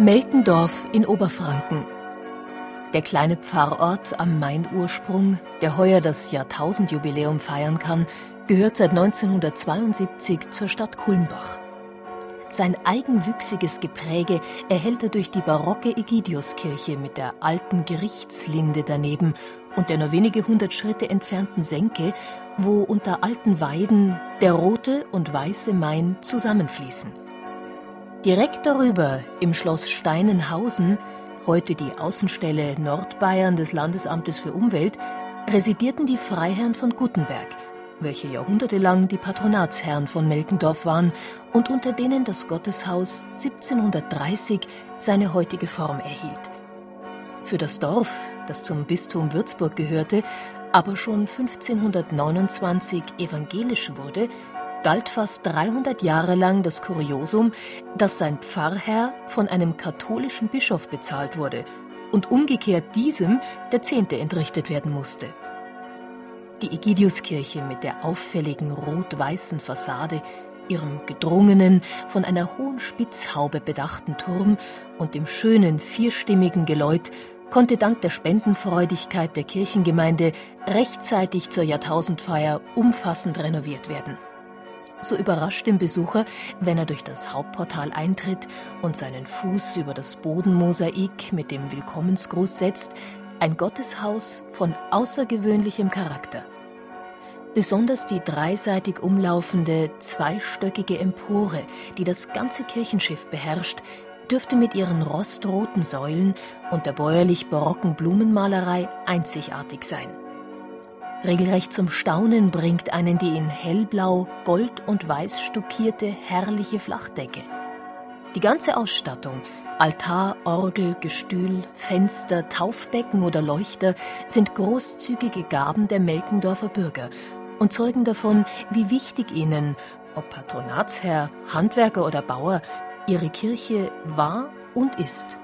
Melkendorf in Oberfranken. Der kleine Pfarrort am Mainursprung, der heuer das Jahrtausendjubiläum feiern kann, gehört seit 1972 zur Stadt Kulmbach. Sein eigenwüchsiges Gepräge erhält er durch die barocke Egidiuskirche mit der alten Gerichtslinde daneben und der nur wenige hundert Schritte entfernten Senke, wo unter alten Weiden der rote und weiße Main zusammenfließen. Direkt darüber, im Schloss Steinenhausen, heute die Außenstelle Nordbayern des Landesamtes für Umwelt, residierten die Freiherren von Gutenberg, welche jahrhundertelang die Patronatsherren von Melkendorf waren und unter denen das Gotteshaus 1730 seine heutige Form erhielt. Für das Dorf, das zum Bistum Würzburg gehörte, aber schon 1529 evangelisch wurde, galt fast 300 Jahre lang das Kuriosum, dass sein Pfarrherr von einem katholischen Bischof bezahlt wurde und umgekehrt diesem der Zehnte entrichtet werden musste. Die Egidiuskirche mit der auffälligen rot-weißen Fassade, ihrem gedrungenen, von einer hohen Spitzhaube bedachten Turm und dem schönen vierstimmigen Geläut konnte dank der Spendenfreudigkeit der Kirchengemeinde rechtzeitig zur Jahrtausendfeier umfassend renoviert werden so überrascht den Besucher, wenn er durch das Hauptportal eintritt und seinen Fuß über das Bodenmosaik mit dem Willkommensgruß setzt, ein Gotteshaus von außergewöhnlichem Charakter. Besonders die dreiseitig umlaufende, zweistöckige Empore, die das ganze Kirchenschiff beherrscht, dürfte mit ihren rostroten Säulen und der bäuerlich barocken Blumenmalerei einzigartig sein. Regelrecht zum Staunen bringt einen die in hellblau, gold und weiß stuckierte herrliche Flachdecke. Die ganze Ausstattung, Altar, Orgel, Gestühl, Fenster, Taufbecken oder Leuchter sind großzügige Gaben der Melkendorfer Bürger und zeugen davon, wie wichtig ihnen, ob Patronatsherr, Handwerker oder Bauer, ihre Kirche war und ist.